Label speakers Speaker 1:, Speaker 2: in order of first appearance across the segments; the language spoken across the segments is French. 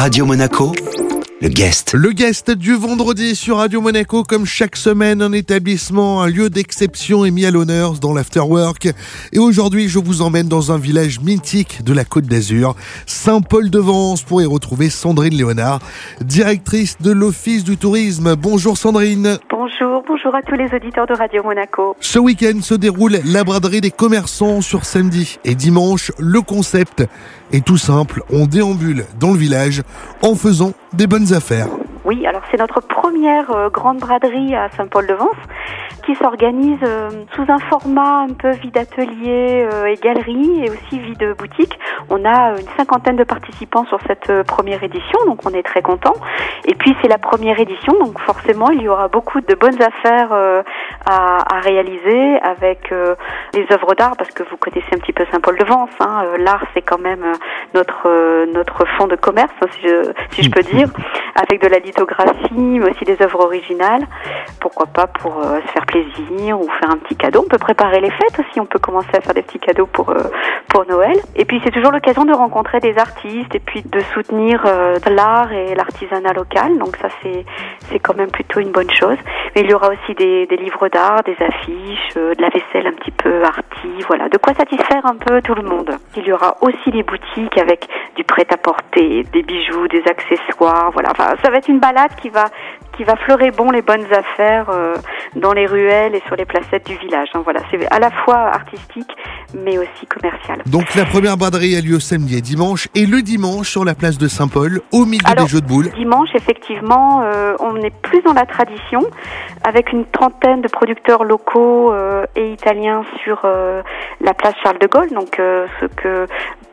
Speaker 1: Radio Monaco, le guest.
Speaker 2: Le guest du vendredi sur Radio Monaco, comme chaque semaine, un établissement, un lieu d'exception est mis à l'honneur dans l'afterwork. Et aujourd'hui, je vous emmène dans un village mythique de la Côte d'Azur, Saint-Paul-de-Vence, pour y retrouver Sandrine Léonard, directrice de l'Office du tourisme. Bonjour Sandrine.
Speaker 3: Bonjour, bonjour à tous les auditeurs de Radio Monaco.
Speaker 2: Ce week-end se déroule la braderie des commerçants sur samedi et dimanche. Le concept est tout simple, on déambule dans le village en faisant des bonnes affaires.
Speaker 3: Oui, alors c'est notre première euh, grande braderie à Saint-Paul-de-Vence qui s'organise euh, sous un format un peu vie d'atelier euh, et galerie et aussi vie de boutique. On a une cinquantaine de participants sur cette première édition, donc on est très content. Et puis c'est la première édition, donc forcément il y aura beaucoup de bonnes affaires à, réaliser avec les œuvres d'art, parce que vous connaissez un petit peu Saint-Paul-de-Vence. Hein, L'art c'est quand même notre notre fond de commerce, si je, si je peux dire, avec de la lithographie, mais aussi des œuvres originales. Pourquoi pas pour euh, se faire plaisir ou faire un petit cadeau. On peut préparer les fêtes aussi. On peut commencer à faire des petits cadeaux pour euh, pour Noël. Et puis c'est toujours l'occasion de rencontrer des artistes et puis de soutenir euh, l'art et l'artisanat local. Donc ça c'est quand même plutôt une bonne chose. Mais il y aura aussi des, des livres d'art, des affiches, de la vaisselle un petit peu arty. Voilà, de quoi satisfaire un peu tout le monde. Il y aura aussi des boutiques avec du prêt-à-porter, des bijoux, des accessoires. Voilà, enfin, ça va être une balade qui va qui va fleurer bon les bonnes affaires euh, dans les ruelles et sur les placettes du village. Donc voilà, c'est à la fois artistique mais aussi commercial.
Speaker 2: Donc la première braderie a lieu samedi et dimanche et le dimanche sur la place de Saint-Paul au milieu des jeux de boules.
Speaker 3: Dimanche effectivement, euh, on est plus dans la tradition avec une trentaine de producteurs locaux euh, et italiens sur la place Charles de Gaulle, donc ce que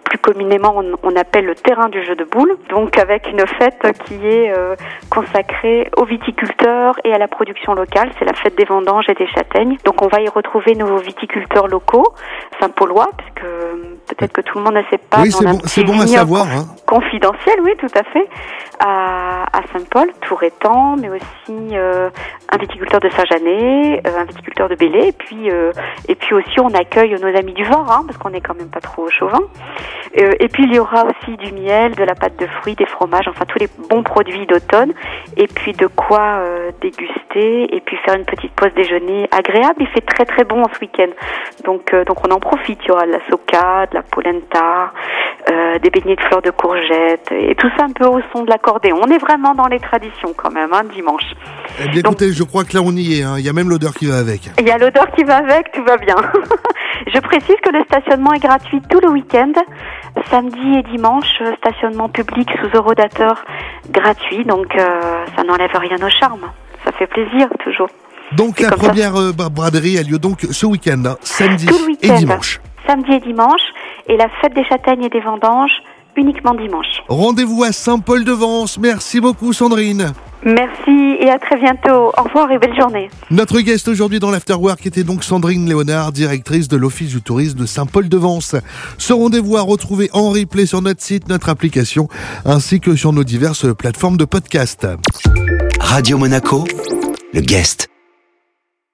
Speaker 3: plus communément on, appelle le terrain du jeu de boules, donc avec une fête qui est euh, consacrée aux viticulteurs et à la production locale. C'est la fête des vendanges et des châtaignes. Donc on va y retrouver nos viticulteurs locaux, Saint-Paulois, parce que euh, peut-être que tout le monde ne sait pas.
Speaker 2: Oui, c'est bon, à savoir. Hein.
Speaker 3: Confidentiel, oui, tout à fait. À, Saint-Paul, Tourétan, mais aussi euh, un viticulteur de Saint-Janet, un viticulteur de Bélé, et puis et puis aussi on accueille nos amis du Var, hein, parce qu'on n'est quand même pas trop chauvin. Euh, et puis il y aura aussi du miel, de la pâte de fruits, des fromages, enfin tous les bons produits d'automne. Et puis de quoi euh, déguster et puis faire une petite pause déjeuner agréable. Il fait très très bon en ce week-end. Donc, euh, donc on en profite. Il y aura de la soca, de la polenta, des beignets de fleurs de courgettes et tout ça un peu au son de l'accordéon. On est vraiment dans les traditions quand même, hein, dimanche.
Speaker 2: Eh bien écoutez, je crois que là on y est. Hein. Il y a même l'odeur qui va avec.
Speaker 3: Il y a l'odeur qui va avec, tout va bien. je précise que le stationnement est gratuit tout le week-end samedi et dimanche, stationnement public sous eurodateur gratuit, donc euh, ça n'enlève rien au charme. Ça fait plaisir toujours.
Speaker 2: Donc la première euh, braderie a lieu donc ce week-end, hein, samedi et dimanche.
Speaker 3: Samedi et dimanche, et la fête des châtaignes et des vendanges uniquement dimanche.
Speaker 2: Rendez-vous à Saint-Paul-de-Vence. Merci beaucoup Sandrine.
Speaker 3: Merci et à très bientôt. Au revoir et belle journée.
Speaker 2: Notre guest aujourd'hui dans l'Afterwork était donc Sandrine Léonard, directrice de l'Office du tourisme de Saint-Paul-de-Vence. Ce rendez-vous à retrouver en replay sur notre site, notre application, ainsi que sur nos diverses plateformes de podcast.
Speaker 1: Radio Monaco, le guest.